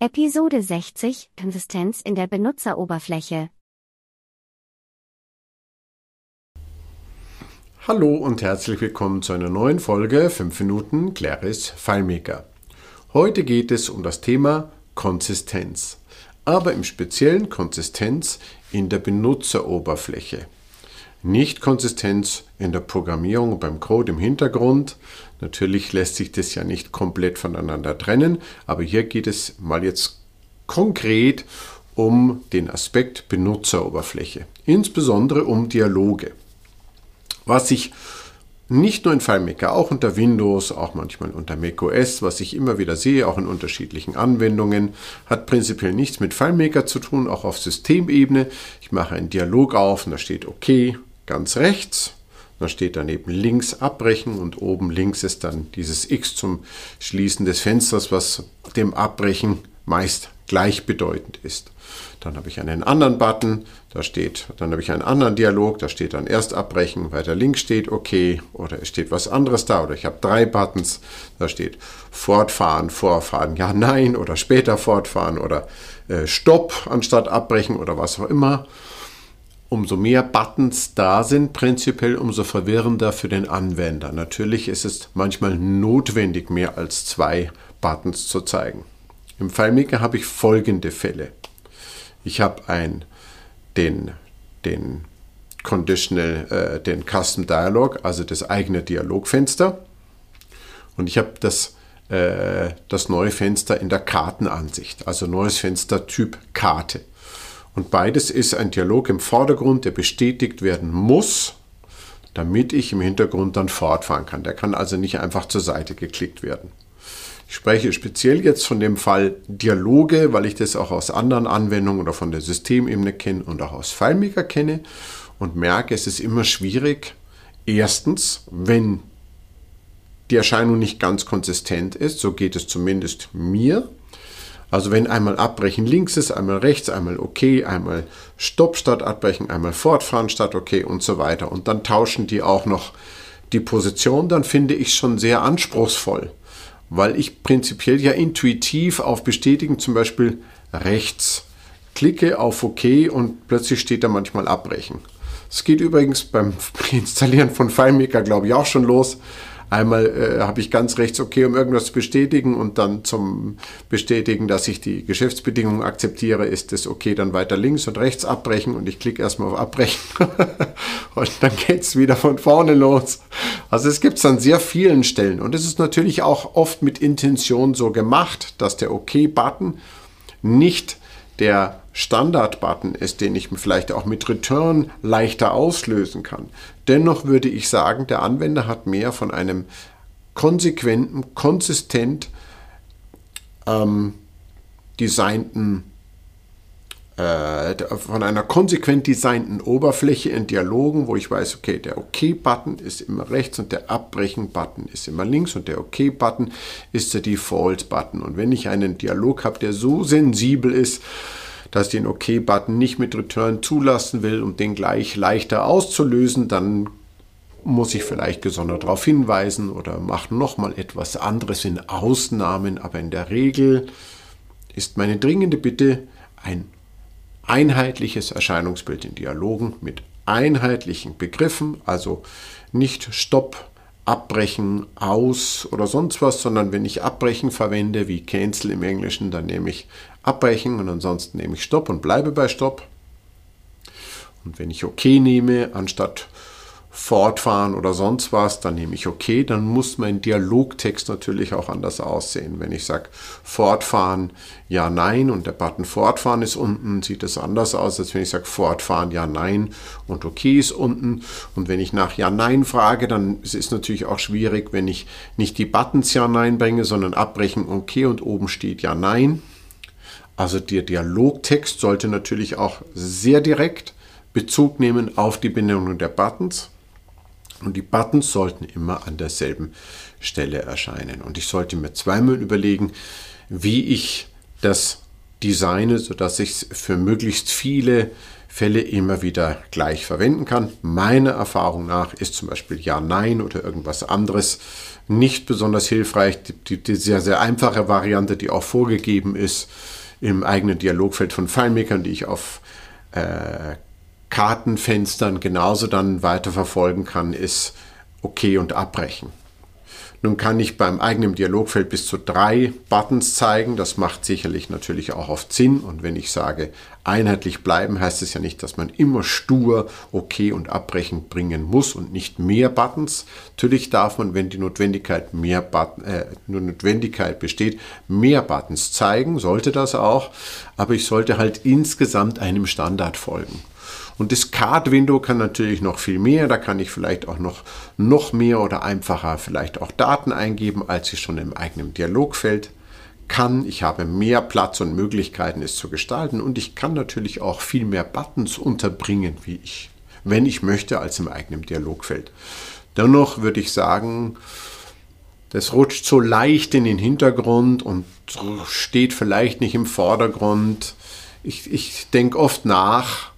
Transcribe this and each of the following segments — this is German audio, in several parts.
Episode 60 Konsistenz in der Benutzeroberfläche. Hallo und herzlich willkommen zu einer neuen Folge 5 Minuten Claris FileMaker. Heute geht es um das Thema Konsistenz, aber im speziellen Konsistenz in der Benutzeroberfläche. Nicht Konsistenz in der Programmierung beim Code im Hintergrund. Natürlich lässt sich das ja nicht komplett voneinander trennen, aber hier geht es mal jetzt konkret um den Aspekt Benutzeroberfläche, insbesondere um Dialoge. Was ich nicht nur in FileMaker, auch unter Windows, auch manchmal unter macOS, was ich immer wieder sehe, auch in unterschiedlichen Anwendungen, hat prinzipiell nichts mit FileMaker zu tun, auch auf Systemebene. Ich mache einen Dialog auf und da steht OK, ganz rechts. Da steht daneben links abbrechen und oben links ist dann dieses X zum Schließen des Fensters, was dem Abbrechen meist gleichbedeutend ist. Dann habe ich einen anderen Button, da steht, dann habe ich einen anderen Dialog, da steht dann erst abbrechen, weiter links steht okay oder es steht was anderes da oder ich habe drei Buttons, da steht fortfahren, vorfahren, ja, nein oder später fortfahren oder äh, Stopp anstatt abbrechen oder was auch immer umso mehr Buttons da sind, prinzipiell umso verwirrender für den Anwender. Natürlich ist es manchmal notwendig, mehr als zwei Buttons zu zeigen. Im FileMaker habe ich folgende Fälle. Ich habe ein, den, den Conditional, äh, den Custom Dialog, also das eigene Dialogfenster. Und ich habe das, äh, das neue Fenster in der Kartenansicht, also neues Fenster Typ Karte. Und beides ist ein Dialog im Vordergrund, der bestätigt werden muss, damit ich im Hintergrund dann fortfahren kann. Der kann also nicht einfach zur Seite geklickt werden. Ich spreche speziell jetzt von dem Fall Dialoge, weil ich das auch aus anderen Anwendungen oder von der Systemebene kenne und auch aus FileMaker kenne und merke, es ist immer schwierig. Erstens, wenn die Erscheinung nicht ganz konsistent ist, so geht es zumindest mir, also wenn einmal abbrechen links ist, einmal rechts, einmal okay, einmal Stopp statt abbrechen, einmal fortfahren statt okay und so weiter. Und dann tauschen die auch noch die Position, dann finde ich schon sehr anspruchsvoll, weil ich prinzipiell ja intuitiv auf Bestätigen zum Beispiel rechts klicke auf OK und plötzlich steht da manchmal abbrechen. Es geht übrigens beim Installieren von FileMaker, glaube ich, auch schon los. Einmal äh, habe ich ganz rechts okay, um irgendwas zu bestätigen und dann zum Bestätigen, dass ich die Geschäftsbedingungen akzeptiere, ist es okay, dann weiter links und rechts abbrechen und ich klicke erstmal auf Abbrechen und dann geht es wieder von vorne los. Also es gibt es an sehr vielen Stellen und es ist natürlich auch oft mit Intention so gemacht, dass der OK-Button nicht der Standard-Button ist, den ich vielleicht auch mit Return leichter auslösen kann. Dennoch würde ich sagen, der Anwender hat mehr von einem konsequenten, konsistent ähm, designten äh, von einer konsequent designten Oberfläche in Dialogen, wo ich weiß, okay, der OK-Button ist immer rechts und der Abbrechen-Button ist immer links und der OK-Button ist der Default-Button. Und wenn ich einen Dialog habe, der so sensibel ist, dass den OK-Button nicht mit Return zulassen will, um den gleich leichter auszulösen, dann muss ich vielleicht gesondert darauf hinweisen oder mache nochmal etwas anderes in Ausnahmen, aber in der Regel ist meine dringende Bitte ein einheitliches Erscheinungsbild in Dialogen mit einheitlichen Begriffen, also nicht Stopp, Abbrechen, Aus oder sonst was, sondern wenn ich Abbrechen verwende, wie Cancel im Englischen, dann nehme ich Abbrechen und ansonsten nehme ich Stopp und bleibe bei Stopp. Und wenn ich OK nehme, anstatt fortfahren oder sonst was, dann nehme ich okay, dann muss mein Dialogtext natürlich auch anders aussehen. Wenn ich sage fortfahren, ja, nein und der Button fortfahren ist unten, sieht es anders aus, als wenn ich sage fortfahren, ja, nein und okay ist unten. Und wenn ich nach ja, nein frage, dann ist es natürlich auch schwierig, wenn ich nicht die Buttons ja, nein bringe, sondern abbrechen, okay und oben steht ja, nein. Also der Dialogtext sollte natürlich auch sehr direkt Bezug nehmen auf die Benennung der Buttons und die Buttons sollten immer an derselben Stelle erscheinen. Und ich sollte mir zweimal überlegen, wie ich das designe, sodass ich es für möglichst viele Fälle immer wieder gleich verwenden kann. Meiner Erfahrung nach ist zum Beispiel Ja, Nein oder irgendwas anderes nicht besonders hilfreich. Die, die sehr, sehr einfache Variante, die auch vorgegeben ist im eigenen Dialogfeld von FileMaker, die ich auf äh, Kartenfenstern genauso dann weiterverfolgen kann, ist OK und Abbrechen. Nun kann ich beim eigenen Dialogfeld bis zu drei Buttons zeigen. Das macht sicherlich natürlich auch oft Sinn. Und wenn ich sage, einheitlich bleiben, heißt es ja nicht, dass man immer stur OK und Abbrechen bringen muss und nicht mehr Buttons. Natürlich darf man, wenn die Notwendigkeit, mehr Button, äh, Notwendigkeit besteht, mehr Buttons zeigen, sollte das auch. Aber ich sollte halt insgesamt einem Standard folgen. Und das Card-Window kann natürlich noch viel mehr. Da kann ich vielleicht auch noch, noch mehr oder einfacher vielleicht auch Daten eingeben, als ich schon im eigenen Dialogfeld kann. Ich habe mehr Platz und Möglichkeiten, es zu gestalten. Und ich kann natürlich auch viel mehr Buttons unterbringen, wie ich, wenn ich möchte, als im eigenen Dialogfeld. Dennoch würde ich sagen, das rutscht so leicht in den Hintergrund und steht vielleicht nicht im Vordergrund. Ich, ich denke oft nach,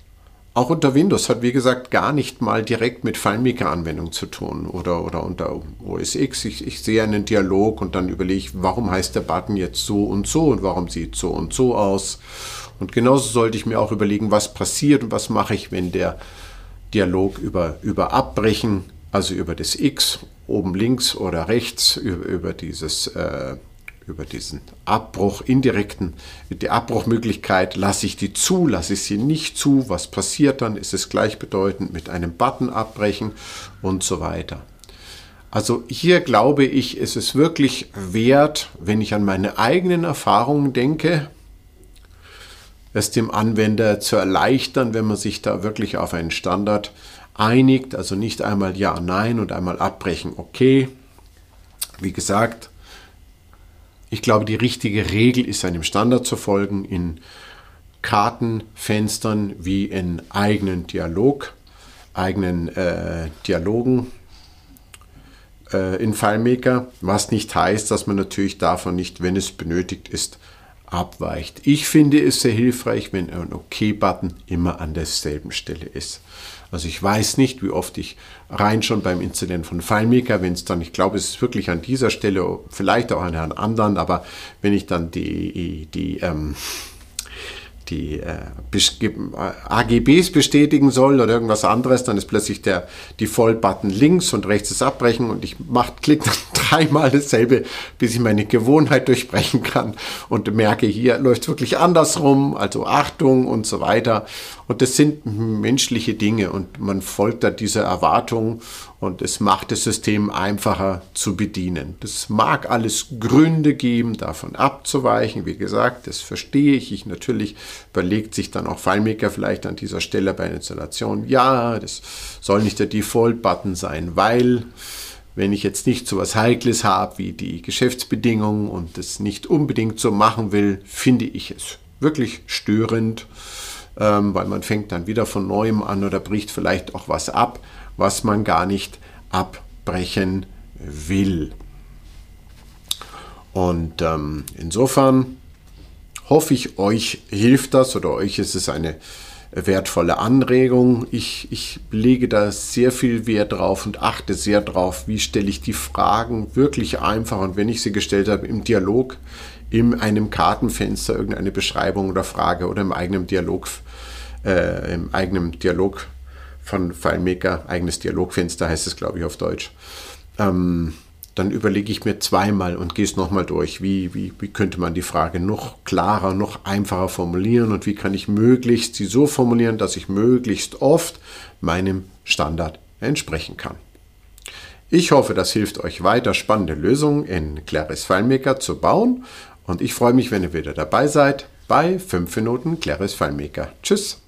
auch unter Windows hat, wie gesagt, gar nicht mal direkt mit FileMaker-Anwendung zu tun oder, oder unter OS X. Ich, ich sehe einen Dialog und dann überlege ich, warum heißt der Button jetzt so und so und warum sieht so und so aus. Und genauso sollte ich mir auch überlegen, was passiert und was mache ich, wenn der Dialog über, über Abbrechen, also über das X oben links oder rechts, über, über dieses äh, über diesen Abbruch, indirekten, die Abbruchmöglichkeit, lasse ich die zu, lasse ich sie nicht zu, was passiert dann, ist es gleichbedeutend mit einem Button abbrechen und so weiter. Also hier glaube ich, ist es wirklich wert, wenn ich an meine eigenen Erfahrungen denke, es dem Anwender zu erleichtern, wenn man sich da wirklich auf einen Standard einigt, also nicht einmal Ja, Nein und einmal abbrechen, okay. Wie gesagt, ich glaube, die richtige Regel ist einem Standard zu folgen in Kartenfenstern wie in eigenen Dialog, eigenen äh, Dialogen äh, in FileMaker, was nicht heißt, dass man natürlich davon nicht, wenn es benötigt ist, abweicht. Ich finde es sehr hilfreich, wenn ein OK-Button immer an derselben Stelle ist. Also ich weiß nicht, wie oft ich rein schon beim Inzident von FileMaker, wenn es dann, ich glaube, es ist wirklich an dieser Stelle, vielleicht auch an einer anderen, aber wenn ich dann die, die ähm, die äh, AGBs bestätigen soll oder irgendwas anderes, dann ist plötzlich der Default-Button links und rechts ist Abbrechen und ich mache, klick dreimal dasselbe, bis ich meine Gewohnheit durchbrechen kann und merke, hier läuft wirklich andersrum, also Achtung und so weiter. Und das sind menschliche Dinge und man folgt da dieser Erwartung und es macht das System einfacher zu bedienen. Das mag alles Gründe geben, davon abzuweichen. Wie gesagt, das verstehe ich. Ich natürlich überlegt sich dann auch FileMaker vielleicht an dieser Stelle bei der Installation, ja, das soll nicht der Default-Button sein, weil wenn ich jetzt nicht so was Heikles habe wie die Geschäftsbedingungen und das nicht unbedingt so machen will, finde ich es wirklich störend, ähm, weil man fängt dann wieder von neuem an oder bricht vielleicht auch was ab, was man gar nicht abbrechen will. Und ähm, insofern hoffe ich, euch hilft das oder euch ist es eine wertvolle Anregung. Ich, ich lege da sehr viel Wert drauf und achte sehr drauf, wie stelle ich die Fragen wirklich einfach und wenn ich sie gestellt habe im Dialog, in einem Kartenfenster irgendeine Beschreibung oder Frage oder im eigenen Dialog, äh, im eigenen Dialog von FileMaker, eigenes Dialogfenster heißt es, glaube ich, auf Deutsch. Ähm, dann überlege ich mir zweimal und gehe es nochmal durch, wie, wie, wie könnte man die Frage noch klarer, noch einfacher formulieren und wie kann ich möglichst sie so formulieren, dass ich möglichst oft meinem Standard entsprechen kann. Ich hoffe, das hilft euch weiter, spannende Lösungen in Claris FileMaker zu bauen und ich freue mich, wenn ihr wieder dabei seid bei 5 Minuten Claris FileMaker. Tschüss!